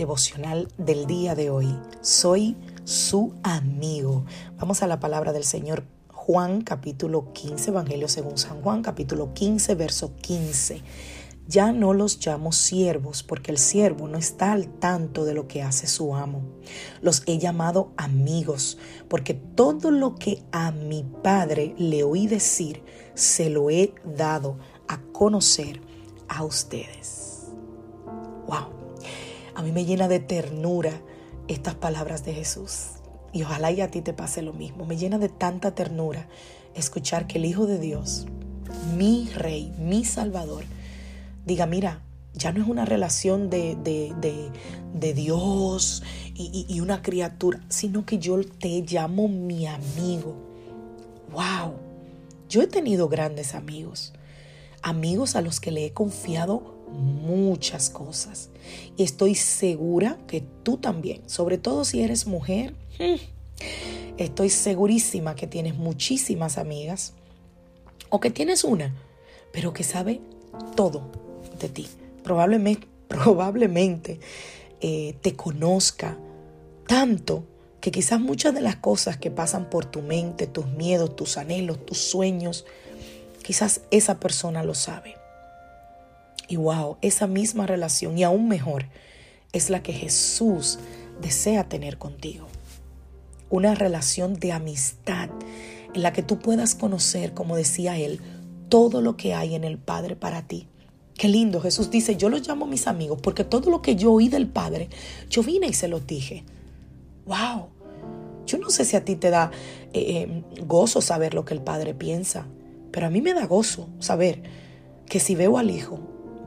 Devocional del día de hoy. Soy su amigo. Vamos a la palabra del Señor Juan capítulo 15, Evangelio según San Juan capítulo 15, verso 15. Ya no los llamo siervos porque el siervo no está al tanto de lo que hace su amo. Los he llamado amigos porque todo lo que a mi padre le oí decir se lo he dado a conocer a ustedes. Wow. A mí me llena de ternura estas palabras de Jesús. Y ojalá y a ti te pase lo mismo. Me llena de tanta ternura escuchar que el Hijo de Dios, mi Rey, mi Salvador, diga, mira, ya no es una relación de, de, Dios y, y, una criatura, sino que yo te llamo mi amigo. ¡Wow! Yo he tenido grandes amigos, amigos a los que le he confiado muchas cosas. Y estoy segura que tú también, sobre todo si eres mujer, hmm, estoy segurísima que tienes muchísimas amigas o que tienes una, pero que sabe todo de ti. Probablemente, probablemente eh, te conozca tanto que quizás muchas de las cosas que pasan por tu mente, tus miedos, tus anhelos, tus sueños, quizás esa persona lo sabe. Y wow, esa misma relación y aún mejor es la que Jesús desea tener contigo. Una relación de amistad en la que tú puedas conocer, como decía él, todo lo que hay en el Padre para ti. Qué lindo, Jesús dice, yo los llamo mis amigos porque todo lo que yo oí del Padre, yo vine y se lo dije. Wow, yo no sé si a ti te da eh, eh, gozo saber lo que el Padre piensa, pero a mí me da gozo saber que si veo al Hijo,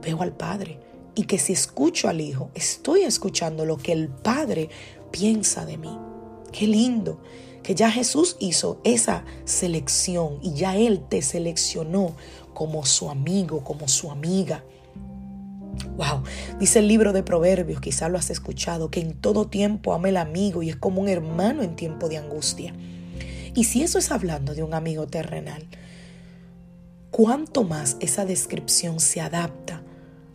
veo al Padre y que si escucho al Hijo, estoy escuchando lo que el Padre piensa de mí. Qué lindo que ya Jesús hizo esa selección y ya Él te seleccionó como su amigo, como su amiga. Wow, dice el libro de Proverbios, quizás lo has escuchado, que en todo tiempo ama el amigo y es como un hermano en tiempo de angustia. Y si eso es hablando de un amigo terrenal, ¿cuánto más esa descripción se adapta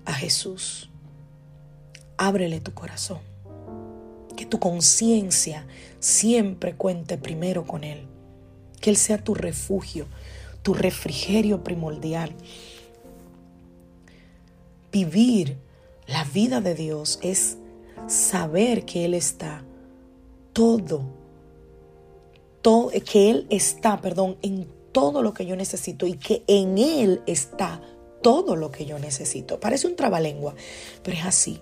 a Jesús. Ábrele tu corazón. Que tu conciencia siempre cuente primero con Él. Que Él sea tu refugio, tu refrigerio primordial. Vivir la vida de Dios es saber que Él está todo, todo, que Él está, perdón, en todo lo que yo necesito y que en Él está todo lo que yo necesito. Parece un trabalengua, pero es así.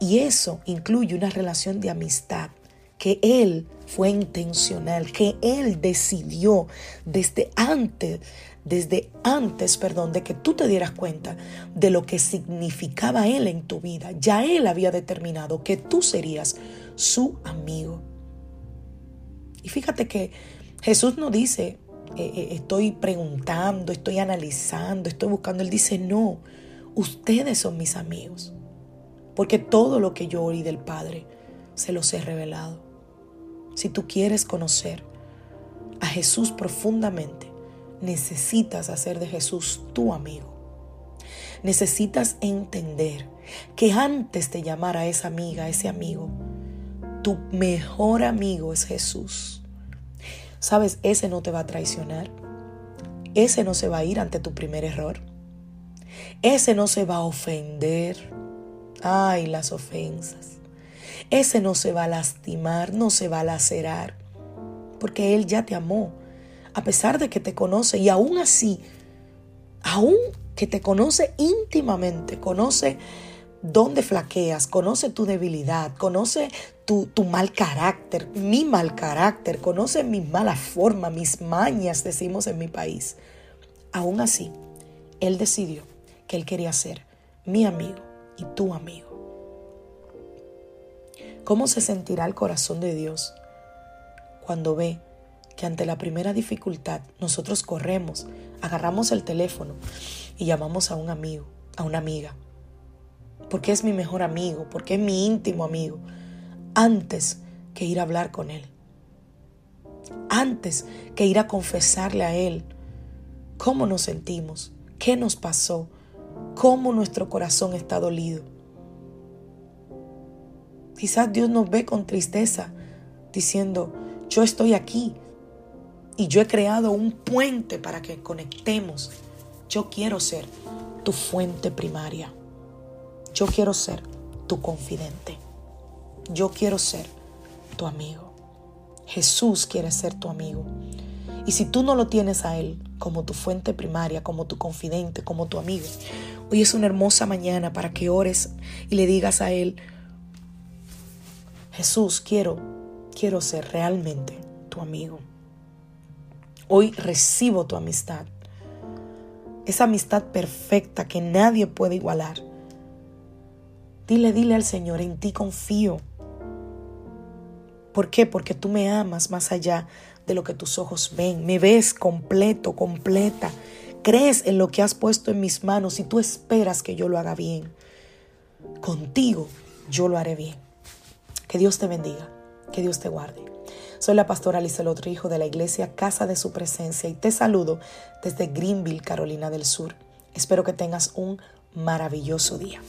Y eso incluye una relación de amistad que Él fue intencional, que Él decidió desde antes, desde antes, perdón, de que tú te dieras cuenta de lo que significaba Él en tu vida. Ya Él había determinado que tú serías su amigo. Y fíjate que Jesús no dice, eh, eh, estoy preguntando, estoy analizando, estoy buscando. Él dice, no, ustedes son mis amigos. Porque todo lo que yo oí del Padre se los he revelado. Si tú quieres conocer a Jesús profundamente, necesitas hacer de Jesús tu amigo. Necesitas entender que antes de llamar a esa amiga, a ese amigo, tu mejor amigo es Jesús. Sabes, ese no te va a traicionar. Ese no se va a ir ante tu primer error. Ese no se va a ofender. Ay, las ofensas. Ese no se va a lastimar, no se va a lacerar. Porque Él ya te amó. A pesar de que te conoce. Y aún así, aún que te conoce íntimamente, conoce dónde flaqueas, conoce tu debilidad, conoce tu, mal carácter, mi mal carácter, conoce mi mala forma, mis mañas, decimos en mi país. Aún así, Él decidió que Él quería ser mi amigo y tu amigo. ¿Cómo se sentirá el corazón de Dios cuando ve que ante la primera dificultad nosotros corremos, agarramos el teléfono y llamamos a un amigo, a una amiga? Porque es mi mejor amigo, porque es mi íntimo amigo, antes que ir a hablar con Él, antes que ir a confesarle a Él cómo nos sentimos, qué nos pasó, cómo nuestro corazón está dolido. Quizás Dios nos ve con tristeza diciendo, yo estoy aquí y yo he creado un puente para que conectemos. Yo quiero ser tu fuente primaria. Yo quiero ser tu confidente. Yo quiero ser tu amigo. Jesús quiere ser tu amigo. Y si tú no lo tienes a Él como tu fuente primaria, como tu confidente, como tu amigo, hoy es una hermosa mañana para que ores y le digas a Él, Jesús, quiero, quiero ser realmente tu amigo. Hoy recibo tu amistad. Esa amistad perfecta que nadie puede igualar. Dile, dile al Señor, en ti confío. ¿Por qué? Porque tú me amas más allá de lo que tus ojos ven. Me ves completo, completa. Crees en lo que has puesto en mis manos y tú esperas que yo lo haga bien. Contigo yo lo haré bien. Que Dios te bendiga, que Dios te guarde. Soy la pastora otro hijo de la iglesia Casa de Su Presencia y te saludo desde Greenville, Carolina del Sur. Espero que tengas un maravilloso día.